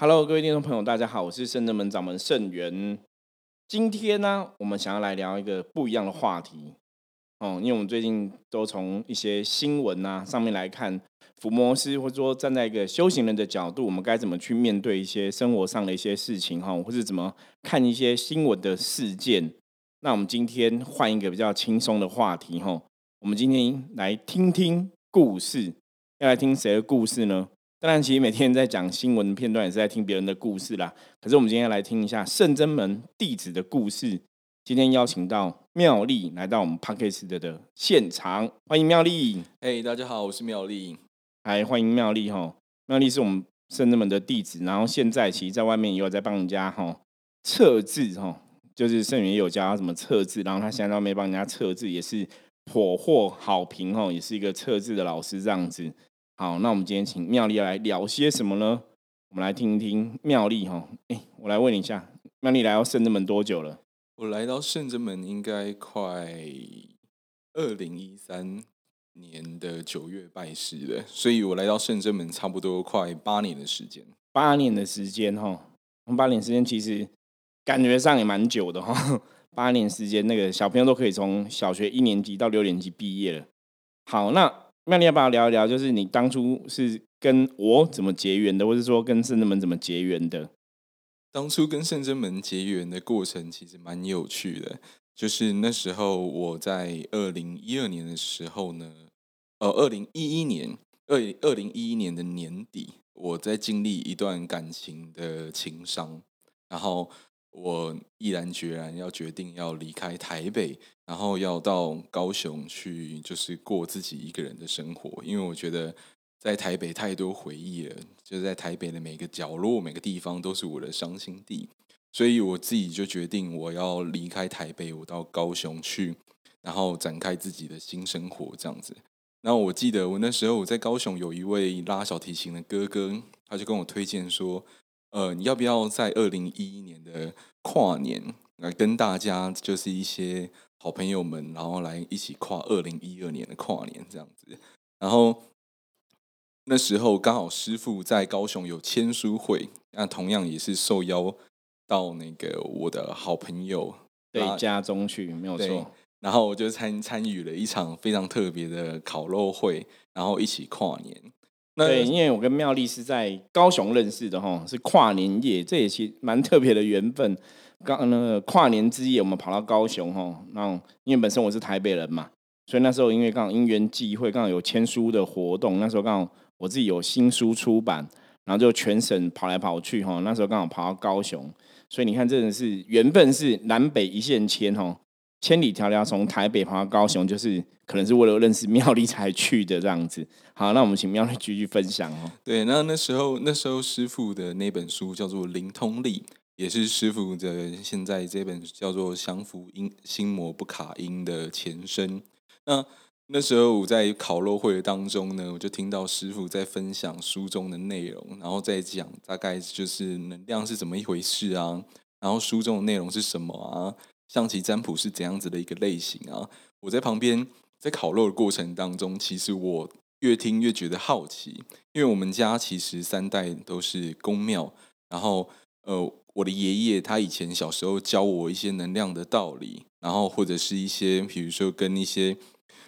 Hello，各位听众朋友，大家好，我是圣德门掌门圣元。今天呢，我们想要来聊一个不一样的话题哦，因为我们最近都从一些新闻啊上面来看，伏魔师或者说站在一个修行人的角度，我们该怎么去面对一些生活上的一些事情哈，或是怎么看一些新闻的事件。那我们今天换一个比较轻松的话题哈，我们今天来听听故事，要来听谁的故事呢？当然，其实每天在讲新闻片段，也是在听别人的故事啦。可是我们今天来听一下圣真门弟子的故事。今天邀请到妙丽来到我们 p a r k e s 的的现场，欢迎妙丽。嘿，大家好，我是妙丽。来，欢迎妙丽哈。妙丽是我们圣真门的弟子，然后现在其实在外面也有在帮人家哈测字哈，就是圣元也有教他怎么测字，然后他现在在外面帮人家测字，也是颇获好评哈，也是一个测字的老师这样子。好，那我们今天请妙丽来聊些什么呢？我们来听一听妙丽哈。哎，我来问你一下，妙丽来到圣真门多久了？我来到圣真门应该快二零一三年的九月拜师的，所以我来到圣真门差不多快八年的时间。八年的时间哈，八年时间其实感觉上也蛮久的哈。八年时间，那个小朋友都可以从小学一年级到六年级毕业了。好，那。那你要不要聊一聊？就是你当初是跟我怎么结缘的，或者说跟圣真门怎么结缘的？当初跟圣真门结缘的过程其实蛮有趣的。就是那时候我在二零一二年的时候呢，呃，二零一一年二二零一一年的年底，我在经历一段感情的情伤，然后。我毅然决然要决定要离开台北，然后要到高雄去，就是过自己一个人的生活。因为我觉得在台北太多回忆了，就在台北的每个角落、每个地方都是我的伤心地，所以我自己就决定我要离开台北，我到高雄去，然后展开自己的新生活这样子。那我记得我那时候我在高雄有一位拉小提琴的哥哥，他就跟我推荐说。呃，你要不要在二零一一年的跨年来跟大家，就是一些好朋友们，然后来一起跨二零一二年的跨年这样子？然后那时候刚好师傅在高雄有签书会，那同样也是受邀到那个我的好朋友对家中去，没有错。然后我就参参与了一场非常特别的烤肉会，然后一起跨年。对，因为我跟妙丽是在高雄认识的哈，是跨年夜，这也其实蛮特别的缘分。刚那个跨年之夜，我们跑到高雄哈，那因为本身我是台北人嘛，所以那时候因为刚好因缘际会，刚好有签书的活动，那时候刚好我自己有新书出版，然后就全省跑来跑去哈，那时候刚好跑到高雄，所以你看真的是缘分是南北一线牵哈。千里迢迢从台北跑到高雄，就是可能是为了认识妙丽才去的这样子。好，那我们请妙丽继续分享哦。对，那那时候那时候师傅的那本书叫做《灵通力》，也是师傅的现在这本叫做《降服音心魔不卡音》的前身。那那时候我在烤肉会当中呢，我就听到师傅在分享书中的内容，然后再讲大概就是能量是怎么一回事啊，然后书中的内容是什么啊。象棋占卜是怎样子的一个类型啊？我在旁边在烤肉的过程当中，其实我越听越觉得好奇，因为我们家其实三代都是公庙，然后呃，我的爷爷他以前小时候教我一些能量的道理，然后或者是一些比如说跟一些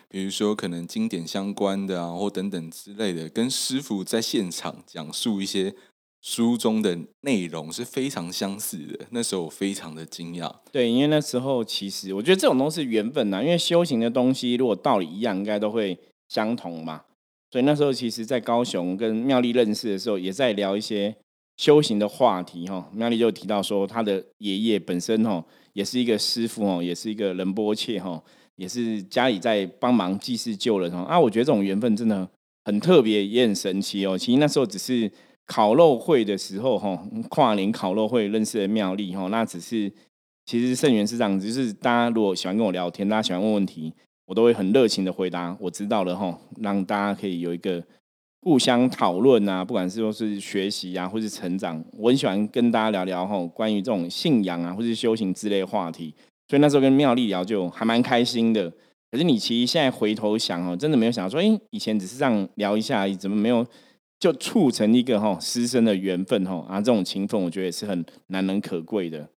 比如说可能经典相关的啊，或等等之类的，跟师傅在现场讲述一些。书中的内容是非常相似的，那时候我非常的惊讶。对，因为那时候其实我觉得这种东西缘分呐，因为修行的东西如果道理一样，应该都会相同嘛。所以那时候其实，在高雄跟妙丽认识的时候，也在聊一些修行的话题哈。妙丽就提到说，他的爷爷本身哈也是一个师傅哦，也是一个仁波切哈，也是家里在帮忙济世救人哈。啊，我觉得这种缘分真的很特别，也很神奇哦。其实那时候只是。烤肉会的时候，哈，跨年烤肉会认识的妙丽，哈，那只是其实圣元是这样子，就是大家如果喜欢跟我聊天，大家喜欢问问题，我都会很热情的回答。我知道了，哈，让大家可以有一个互相讨论啊，不管是说是学习啊，或是成长，我很喜欢跟大家聊聊哈，关于这种信仰啊，或是修行之类的话题。所以那时候跟妙丽聊就还蛮开心的。可是你其实现在回头想哦，真的没有想到说，哎，以前只是这样聊一下，怎么没有？就促成一个哈师生的缘分哈啊，这种情分我觉得也是很难能可贵的。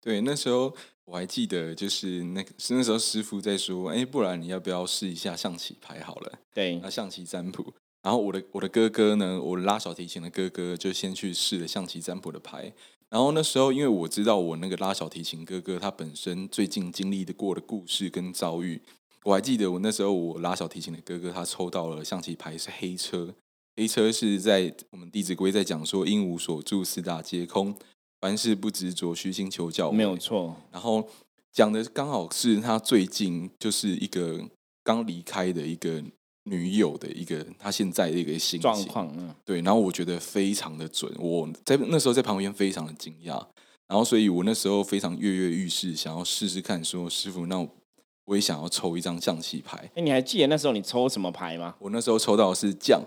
对，那时候我还记得，就是那那时候师傅在说，哎，不然你要不要试一下象棋牌好了？对，那象棋占卜。然后我的我的哥哥呢，我拉小提琴的哥哥就先去试了象棋占卜的牌。然后那时候，因为我知道我那个拉小提琴哥哥他本身最近经历的过的故事跟遭遇，我还记得我那时候我拉小提琴的哥哥他抽到了象棋牌是黑车，黑车是在我们《弟子规》在讲说“应无所住，四大皆空”。凡事不执着，虚心求教，没有错。然后讲的刚好是他最近就是一个刚离开的一个女友的一个他现在的一个心状况，嗯，对。然后我觉得非常的准，我在那时候在旁边非常的惊讶。然后所以我那时候非常跃跃欲试，想要试试看，说师傅，那我也想要抽一张象棋牌。哎，你还记得那时候你抽什么牌吗？我那时候抽到的是将。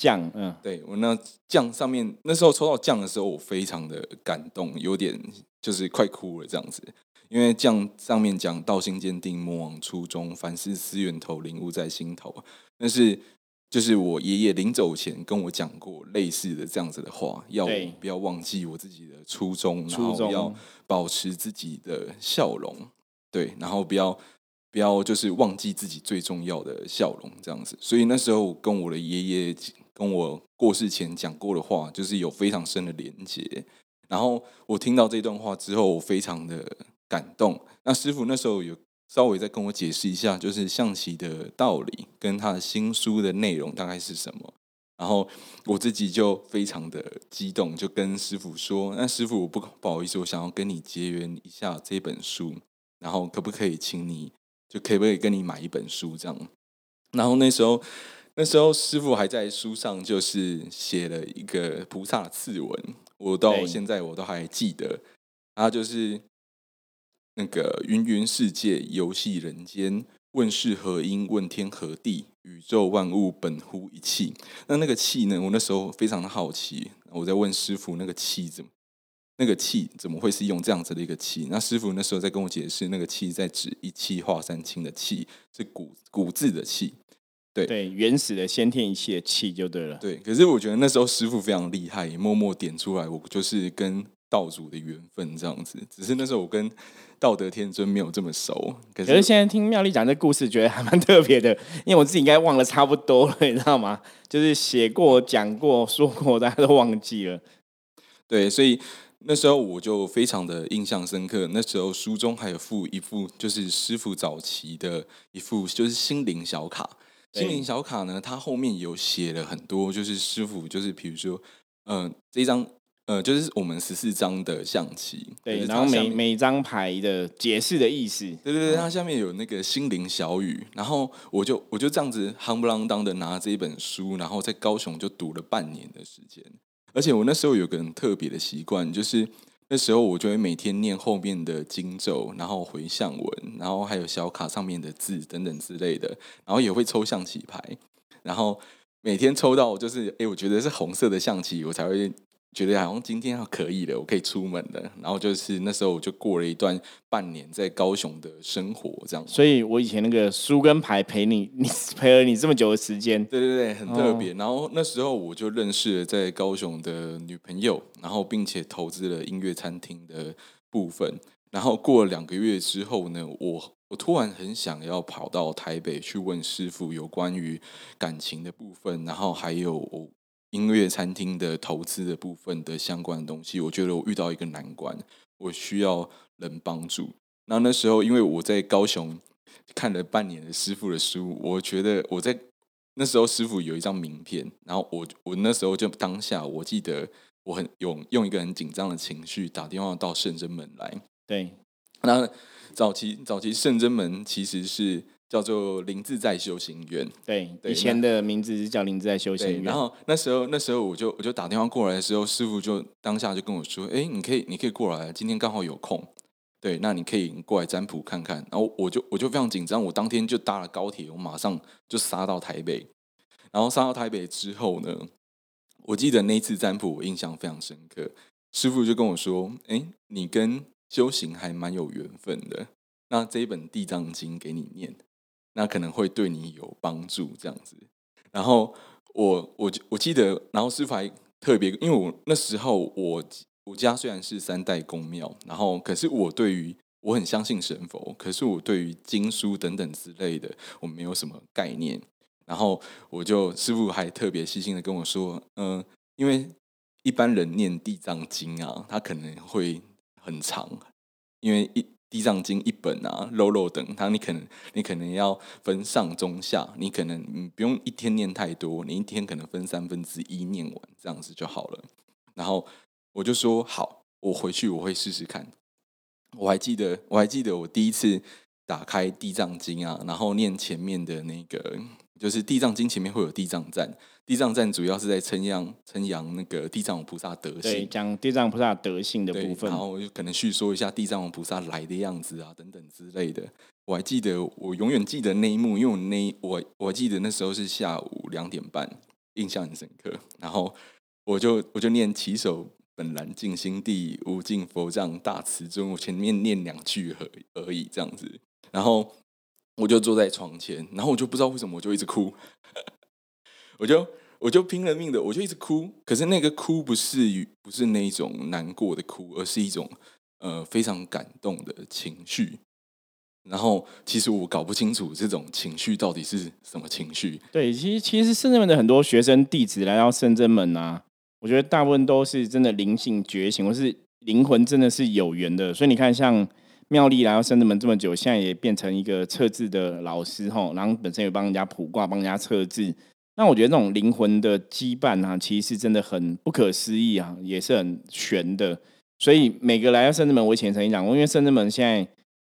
将，嗯，对我那酱上面那时候抽到酱的时候，我非常的感动，有点就是快哭了这样子。因为酱上面讲道心坚定，莫忘初衷，凡事思源头，领悟在心头。但是就是我爷爷临走前跟我讲过类似的这样子的话，要不要忘记我自己的初衷，然后要保持自己的笑容，对，然后不要不要就是忘记自己最重要的笑容这样子。所以那时候跟我的爷爷。跟我过世前讲过的话，就是有非常深的连接。然后我听到这段话之后，我非常的感动。那师傅那时候有稍微再跟我解释一下，就是象棋的道理跟他的新书的内容大概是什么。然后我自己就非常的激动，就跟师傅说：“那师傅，我不不好意思，我想要跟你结缘一下这本书，然后可不可以请你，就可不可以跟你买一本书这样？”然后那时候。那时候师傅还在书上就是写了一个菩萨次文，我到现在我都还记得。他就是那个芸芸世界，游戏人间，问世何因？问天何地？宇宙万物本乎一气。那那个气呢？我那时候非常的好奇，我在问师傅那个气怎么？那个气怎么会是用这样子的一个气？那师傅那时候在跟我解释，那个气在指一气化三清的气，是古古字的气。对对，原始的先天一气的气就对了。对，可是我觉得那时候师傅非常厉害，默默点出来，我就是跟道祖的缘分这样子。只是那时候我跟道德天尊没有这么熟。可是现在听妙丽讲这故事，觉得还蛮特别的，因为我自己应该忘了差不多了，你知道吗？就是写过、讲过、说过，大家都忘记了。对，所以那时候我就非常的印象深刻。那时候书中还有附一副，就是师傅早期的一副，就是心灵小卡。心灵小卡呢，它后面有写了很多，就是师傅，就是比如说，嗯，这张，呃，就是我们十四张的象棋，对，然后每每张牌的解释的意思，对对对，它下面有那个心灵小语，然后我就我就这样子夯不啷当的拿这一本书，然后在高雄就读了半年的时间，而且我那时候有个很特别的习惯，就是。那时候我就会每天念后面的经咒，然后回向文，然后还有小卡上面的字等等之类的，然后也会抽象棋牌，然后每天抽到就是哎，我觉得是红色的象棋，我才会。觉得好像今天要可以了，我可以出门了。然后就是那时候我就过了一段半年在高雄的生活，这样。所以我以前那个书跟牌陪你，你陪了你这么久的时间，对对对，很特别。然后那时候我就认识了在高雄的女朋友，然后并且投资了音乐餐厅的部分。然后过了两个月之后呢，我我突然很想要跑到台北去问师傅有关于感情的部分，然后还有。音乐餐厅的投资的部分的相关的东西，我觉得我遇到一个难关，我需要人帮助。那那时候，因为我在高雄看了半年的师傅的书，我觉得我在那时候师傅有一张名片，然后我我那时候就当下，我记得我很用用一个很紧张的情绪打电话到圣真门来。对，那早期早期圣真门其实是。叫做林自在修行院，对，以前的名字是叫林自在修行院。然后那时候，那时候我就我就打电话过来的时候，师傅就当下就跟我说：“哎，你可以，你可以过来，今天刚好有空，对，那你可以过来占卜看看。”然后我就我就非常紧张，我当天就搭了高铁，我马上就杀到台北。然后杀到台北之后呢，我记得那一次占卜我印象非常深刻，师傅就跟我说：“哎，你跟修行还蛮有缘分的，那这一本地藏经给你念。”那可能会对你有帮助，这样子。然后我我我记得，然后师傅还特别，因为我那时候我我家虽然是三代公庙，然后可是我对于我很相信神佛，可是我对于经书等等之类的，我没有什么概念。然后我就师傅还特别细心的跟我说，嗯，因为一般人念地藏经啊，他可能会很长，因为一地藏经一本啊，漏漏等，他你可能你可能要分上中下，你可能你不用一天念太多，你一天可能分三分之一念完，这样子就好了。然后我就说好，我回去我会试试看。我还记得，我还记得我第一次打开地藏经啊，然后念前面的那个。就是地藏经前面会有地藏赞，地藏赞主要是在称扬称扬那个地藏王菩萨德性，对，讲地藏菩萨德性的部分，然后我就可能叙说一下地藏王菩萨来的样子啊，等等之类的。我还记得，我永远记得那一幕，因为我那我我还记得那时候是下午两点半，印象很深刻。然后我就我就念起手本来静心地无尽佛藏大慈尊，我前面念两句而而已这样子，然后。我就坐在床前，然后我就不知道为什么，我就一直哭，我就我就拼了命的，我就一直哭。可是那个哭不是不是那种难过的哭，而是一种呃非常感动的情绪。然后其实我搞不清楚这种情绪到底是什么情绪。对，其实其实圣真门的很多学生弟子来到圣真门啊，我觉得大部分都是真的灵性觉醒，或是灵魂真的是有缘的。所以你看，像。妙丽来到圣子门这么久，现在也变成一个测字的老师吼，然后本身也帮人家卜卦、帮人家测字。那我觉得那种灵魂的羁绊啊，其实是真的很不可思议啊，也是很玄的。所以每个来到圣子门，我以前曾经讲过，因为圣子门现在。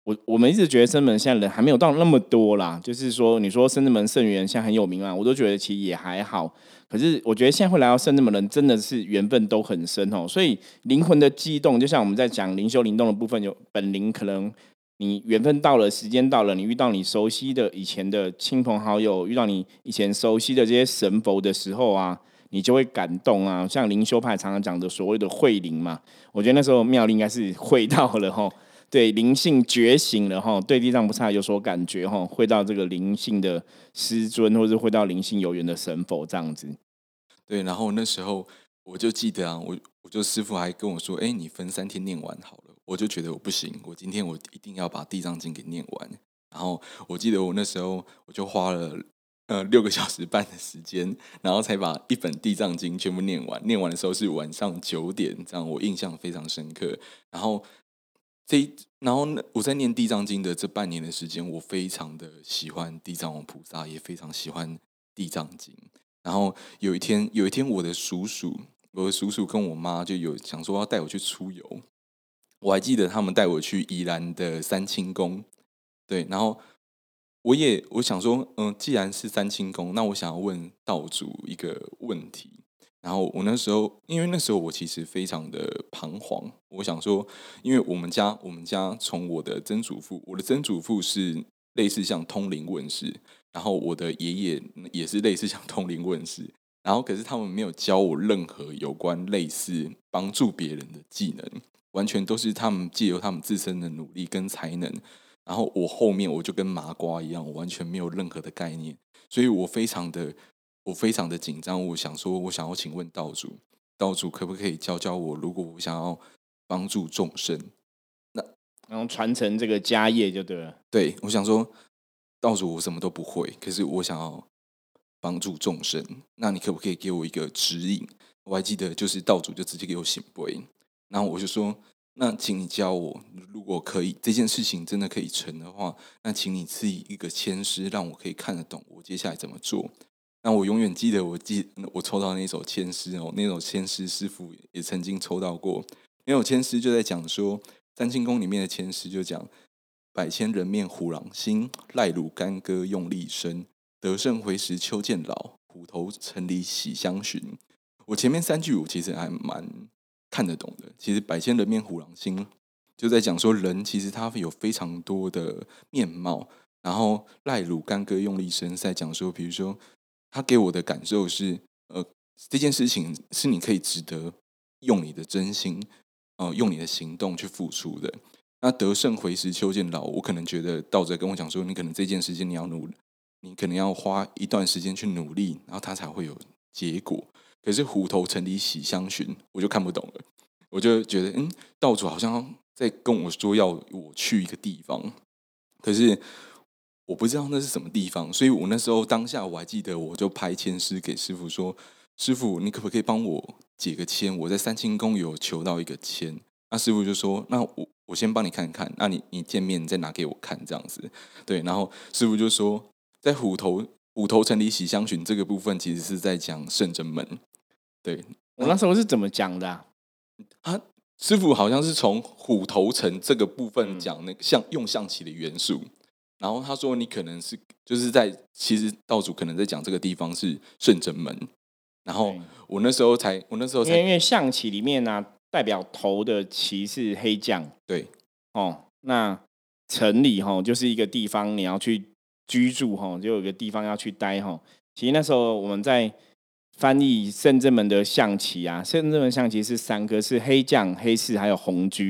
我我们一直觉得深门现在人还没有到那么多啦，就是说，你说深圳门圣元现在很有名啊，我都觉得其实也还好。可是我觉得现在会来到深圳门人，真的是缘分都很深哦。所以灵魂的悸动，就像我们在讲灵修灵动的部分，有本灵可能你缘分到了，时间到了，你遇到你熟悉的以前的亲朋好友，遇到你以前熟悉的这些神佛的时候啊，你就会感动啊。像灵修派常常讲的所谓的会灵嘛，我觉得那时候妙灵应该是会到了哈。对灵性觉醒了哈，对地藏菩萨有所感觉哈，会到这个灵性的师尊，或者会到灵性有缘的神佛这样子。对，然后那时候我就记得啊，我我就师傅还跟我说，哎，你分三天念完好了。我就觉得我不行，我今天我一定要把地藏经给念完。然后我记得我那时候我就花了呃六个小时半的时间，然后才把一本地藏经全部念完。念完的时候是晚上九点，这样我印象非常深刻。然后。这然后，我在念地藏经的这半年的时间，我非常的喜欢地藏王菩萨，也非常喜欢地藏经。然后有一天，有一天我的叔叔，我的叔叔跟我妈就有想说要带我去出游。我还记得他们带我去宜兰的三清宫，对。然后我也我想说，嗯，既然是三清宫，那我想要问道主一个问题。然后我那时候，因为那时候我其实非常的彷徨。我想说，因为我们家，我们家从我的曾祖父，我的曾祖父是类似像通灵问世，然后我的爷爷也是类似像通灵问世，然后可是他们没有教我任何有关类似帮助别人的技能，完全都是他们借由他们自身的努力跟才能。然后我后面我就跟麻瓜一样，我完全没有任何的概念，所以我非常的。我非常的紧张，我想说，我想要请问道主，道主可不可以教教我？如果我想要帮助众生，那然后传承这个家业就对了。对，我想说，道主我什么都不会，可是我想要帮助众生，那你可不可以给我一个指引？我还记得，就是道主就直接给我醒杯，然后我就说，那请你教我，如果可以，这件事情真的可以成的话，那请你赐一个签诗，让我可以看得懂我接下来怎么做。那我永远记得，我记我抽到那首千诗哦，那首千诗师傅也曾经抽到过。那首千诗就在讲说，三清宫里面的千诗就讲：百千人面虎狼心，赖乳干戈用力生。得胜回时秋渐老，虎头城里喜相寻。我前面三句我其实还蛮看得懂的。其实百千人面虎狼心就在讲说，人其实他有非常多的面貌。然后赖乳干戈用力生，在讲说，比如说。他给我的感受是，呃，这件事情是你可以值得用你的真心，呃，用你的行动去付出的。那得胜回时秋渐老，我可能觉得道者跟我讲说，你可能这件事情你要努你可能要花一段时间去努力，然后他才会有结果。可是虎头城里喜相寻，我就看不懂了，我就觉得，嗯，道主好像在跟我说要我去一个地方，可是我不知道那是什么地方，所以我那时候当下我还记得，我就拍签师给师傅说：“师傅，你可不可以帮我解个签？我在三清宫有求到一个签。”那师傅就说：“那我我先帮你看看，那你你见面再拿给我看这样子。”对，然后师傅就说：“在虎头虎头城里喜相寻这个部分，其实是在讲圣真门。”对我那时候是怎么讲的？啊，师傅好像是从虎头城这个部分讲那个象用象棋的元素，然后他说你可能是就是在其实道主可能在讲这个地方是圣真门，然后我那时候才我那时候才因为象棋里面呢代表头的棋是黑将，对哦，那城里哈就是一个地方你要去居住哈，就有一个地方要去待哈。其实那时候我们在。翻译圣正门的象棋啊，圣正门象棋是三个，是黑将、黑士还有红车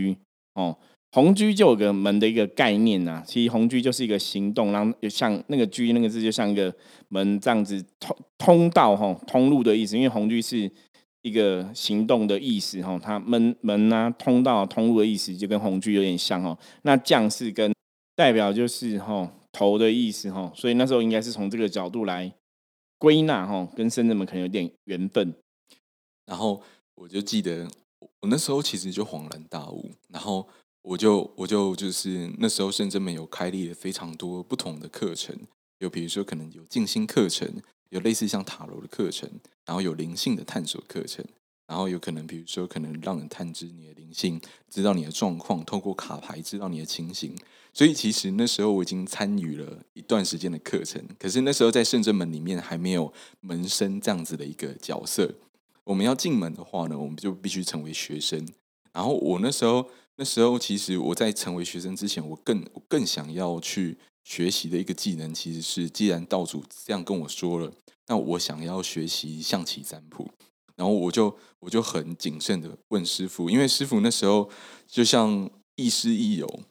哦。红车就有个门的一个概念呐，其实红车就是一个行动，然后像那个车那个字就像一个门这样子通通道哈，通路的意思。因为红车是一个行动的意思哈，它门门啊通道通路的意思就跟红车有点像哦。那将是跟代表就是吼头的意思吼，所以那时候应该是从这个角度来。归纳吼，跟深圳们可能有点缘分。然后我就记得，我那时候其实就恍然大悟。然后我就我就就是那时候深圳们有开立了非常多不同的课程，有比如说可能有静心课程，有类似像塔罗的课程，然后有灵性的探索课程，然后有可能比如说可能让人探知你的灵性，知道你的状况，透过卡牌知道你的情形。所以其实那时候我已经参与了一段时间的课程，可是那时候在圣正门里面还没有门生这样子的一个角色。我们要进门的话呢，我们就必须成为学生。然后我那时候那时候其实我在成为学生之前，我更更想要去学习的一个技能，其实是既然道主这样跟我说了，那我想要学习象棋占卜。然后我就我就很谨慎的问师傅，因为师傅那时候就像亦师亦友。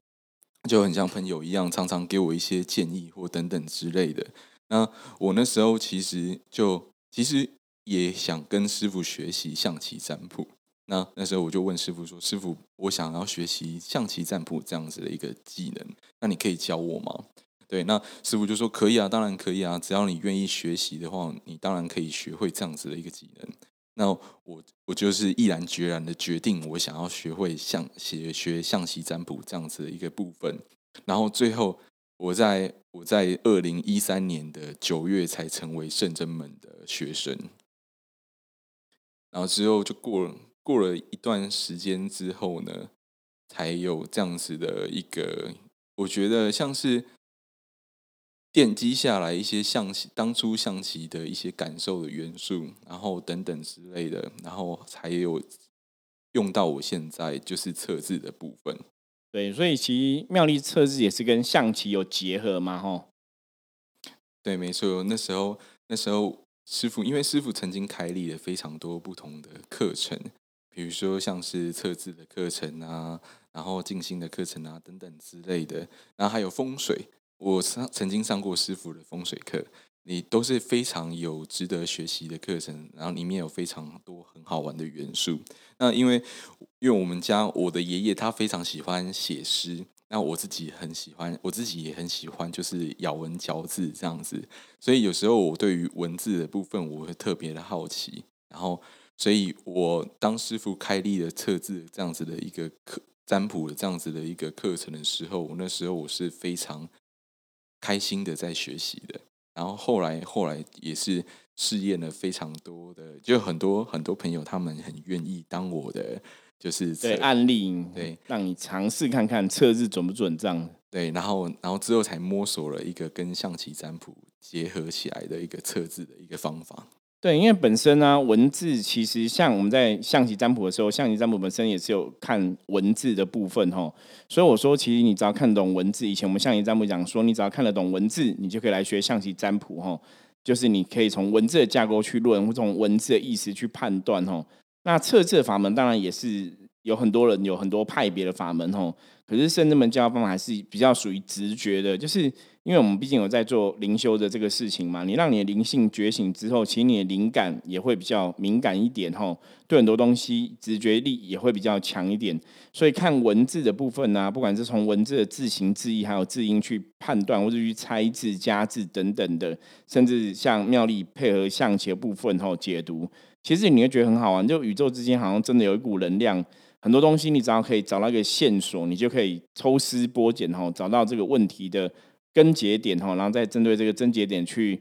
就很像朋友一样，常常给我一些建议或等等之类的。那我那时候其实就其实也想跟师傅学习象棋占卜。那那时候我就问师傅说：“师傅，我想要学习象棋占卜这样子的一个技能，那你可以教我吗？”对，那师傅就说：“可以啊，当然可以啊，只要你愿意学习的话，你当然可以学会这样子的一个技能。”那我我就是毅然决然的决定，我想要学会象学学象棋占卜这样子的一个部分。然后最后，我在我在二零一三年的九月才成为圣真门的学生。然后之后就过了过了一段时间之后呢，才有这样子的一个，我觉得像是。奠基下来一些象棋当初象棋的一些感受的元素，然后等等之类的，然后才有用到我现在就是测字的部分。对，所以其实妙丽测字也是跟象棋有结合嘛，吼。对，没错。那时候那时候师傅，因为师傅曾经开立了非常多不同的课程，比如说像是测字的课程啊，然后静心的课程啊等等之类的，然后还有风水。我上曾经上过师傅的风水课，你都是非常有值得学习的课程，然后里面有非常多很好玩的元素。那因为因为我们家我的爷爷他非常喜欢写诗，那我自己很喜欢，我自己也很喜欢，就是咬文嚼字这样子。所以有时候我对于文字的部分我会特别的好奇，然后所以我当师傅开立了测字这样子的一个课占卜的这样子的一个课程的时候，我那时候我是非常。开心的在学习的，然后后来后来也是试验了非常多的，就很多很多朋友他们很愿意当我的就是对案例，对，让你尝试看看测字准不准这样。对，然后然后之后才摸索了一个跟象棋占卜结合起来的一个测字的一个方法。对，因为本身呢，文字其实像我们在象棋占卜的时候，象棋占卜本身也是有看文字的部分哈。所以我说，其实你只要看懂文字，以前我们象棋占卜讲说，你只要看得懂文字，你就可以来学象棋占卜哈。就是你可以从文字的架构去论，或从文字的意思去判断哈。那测字法门当然也是有很多人有很多派别的法门吼，可是圣真门教方法还是比较属于直觉的，就是因为我们毕竟有在做灵修的这个事情嘛，你让你的灵性觉醒之后，其实你的灵感也会比较敏感一点吼，对很多东西直觉力也会比较强一点，所以看文字的部分呢，不管是从文字的字形字义还有字音去判断，或者去猜字加字等等的，甚至像妙丽配合象棋的部分吼解读，其实你会觉得很好玩，就宇宙之间好像真的有一股能量。很多东西，你只要可以找到一个线索，你就可以抽丝剥茧哈，找到这个问题的根节点哈，然后再针对这个症结点去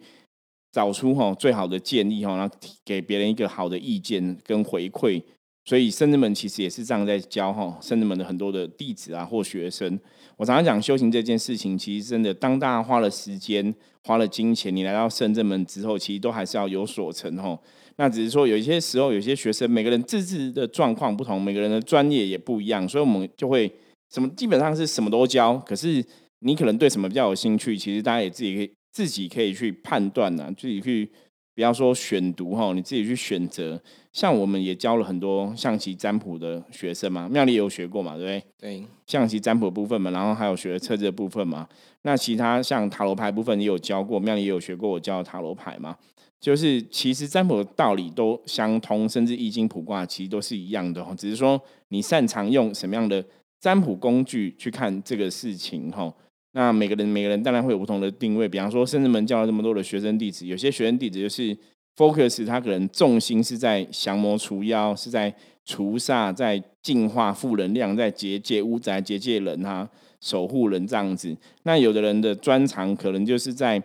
找出哈最好的建议哈，然后给别人一个好的意见跟回馈。所以圣人们其实也是这样在教哈，圣人们的很多的弟子啊或学生。我常常讲修行这件事情，其实真的当大家花了时间、花了金钱，你来到圣人们之后，其实都还是要有所成哈。那只是说，有一些时候，有些学生，每个人自治的状况不同，每个人的专业也不一样，所以我们就会什么基本上是什么都教。可是你可能对什么比较有兴趣，其实大家也自己可以自己可以去判断呐，自己去不要说选读哈，你自己去选择。像我们也教了很多象棋占卜的学生嘛，妙丽也有学过嘛，对不对？对，象棋占卜的部分嘛，然后还有学测字的部分嘛。那其他像塔罗牌部分也有教过，妙丽也有学过，我教塔罗牌嘛。就是其实占卜的道理都相通，甚至易经卜卦其实都是一样的哈，只是说你擅长用什么样的占卜工具去看这个事情哈。那每个人每个人当然会有不同的定位，比方说圣人门教了这么多的学生弟子，有些学生弟子就是 focus 他可能重心是在降魔除妖，是在除煞，在净化负能量，在结界屋宅、结界人哈，守护人这样子。那有的人的专长可能就是在。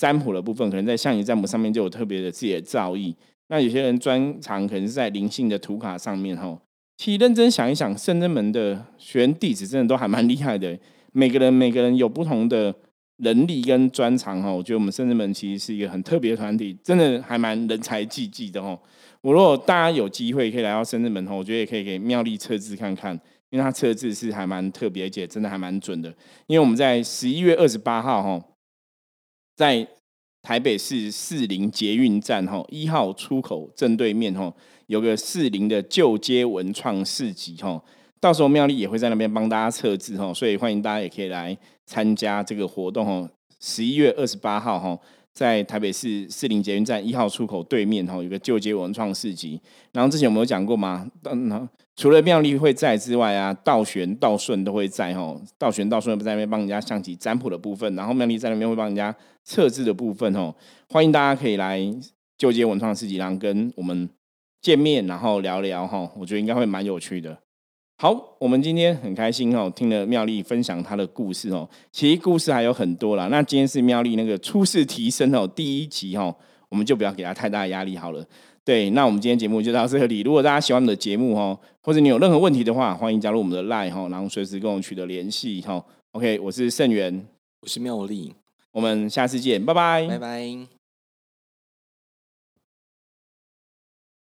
占卜的部分可能在象棋占卜上面就有特别的自己的造诣。那有些人专长可能是在灵性的图卡上面哈。其实认真想一想，圣真门的学员弟子真的都还蛮厉害的。每个人每个人有不同的能力跟专长哈。我觉得我们圣真门其实是一个很特别的团体，真的还蛮人才济济的哈。我如果大家有机会可以来到圣真门哈，我觉得也可以给妙丽测字看看，因为他测字是还蛮特别，而且真的还蛮准的。因为我们在十一月二十八号哈。在台北市四零捷运站哈一号出口正对面哈有个四零的旧街文创市集哈，到时候妙丽也会在那边帮大家测字哈，所以欢迎大家也可以来参加这个活动哦。十一月二十八号哈。在台北市四零捷运站一号出口对面哈，有个旧街文创市集。然后之前有没有讲过吗？嗯，除了妙丽会在之外啊，道玄、道顺都会在哈。道玄、道顺不在那边帮人家象棋占卜的部分，然后妙丽在那边会帮人家测字的部分哦。欢迎大家可以来旧街文创市集，然后跟我们见面，然后聊聊哈。我觉得应该会蛮有趣的。好，我们今天很开心哦，听了妙丽分享她的故事哦。其实故事还有很多啦。那今天是妙丽那个初试提升哦，第一集哦，我们就不要给她太大的压力好了。对，那我们今天节目就到这里。如果大家喜欢我们的节目哦，或者你有任何问题的话，欢迎加入我们的 Line 哈，然后随时跟我们取得联系哈。OK，我是盛元，我是妙丽，我们下次见，拜拜，拜拜。